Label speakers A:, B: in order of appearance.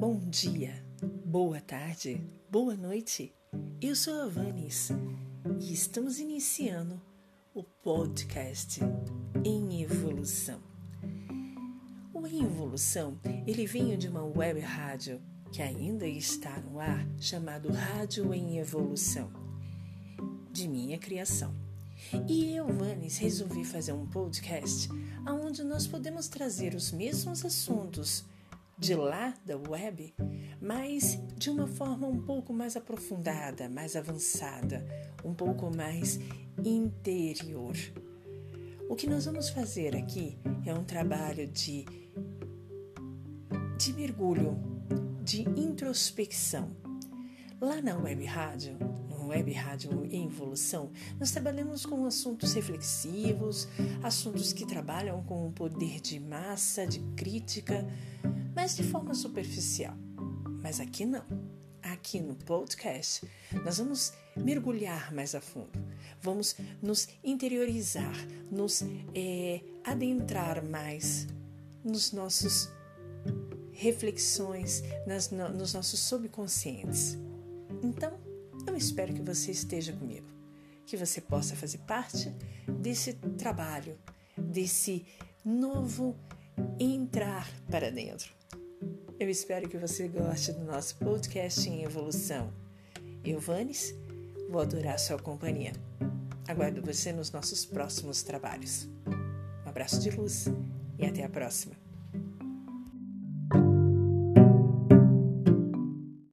A: Bom dia, boa tarde, boa noite. Eu sou a Vanis e estamos iniciando o podcast Em Evolução. O Em Evolução, ele veio de uma web rádio que ainda está no ar, chamado Rádio em Evolução, de minha criação. E eu, Vanis, resolvi fazer um podcast onde nós podemos trazer os mesmos assuntos de lá da web, mas de uma forma um pouco mais aprofundada, mais avançada, um pouco mais interior. O que nós vamos fazer aqui é um trabalho de, de mergulho, de introspecção. Lá na web rádio, no web rádio em evolução, nós trabalhamos com assuntos reflexivos, assuntos que trabalham com o poder de massa, de crítica, mas de forma superficial. Mas aqui não. Aqui no podcast, nós vamos mergulhar mais a fundo, vamos nos interiorizar, nos é, adentrar mais nos nossos reflexões, nas, no, nos nossos subconscientes. Então, eu espero que você esteja comigo, que você possa fazer parte desse trabalho, desse novo entrar para dentro. Eu espero que você goste do nosso podcast em evolução. Eu, Vanes, vou adorar sua companhia. Aguardo você nos nossos próximos trabalhos. Um abraço de luz e até a próxima.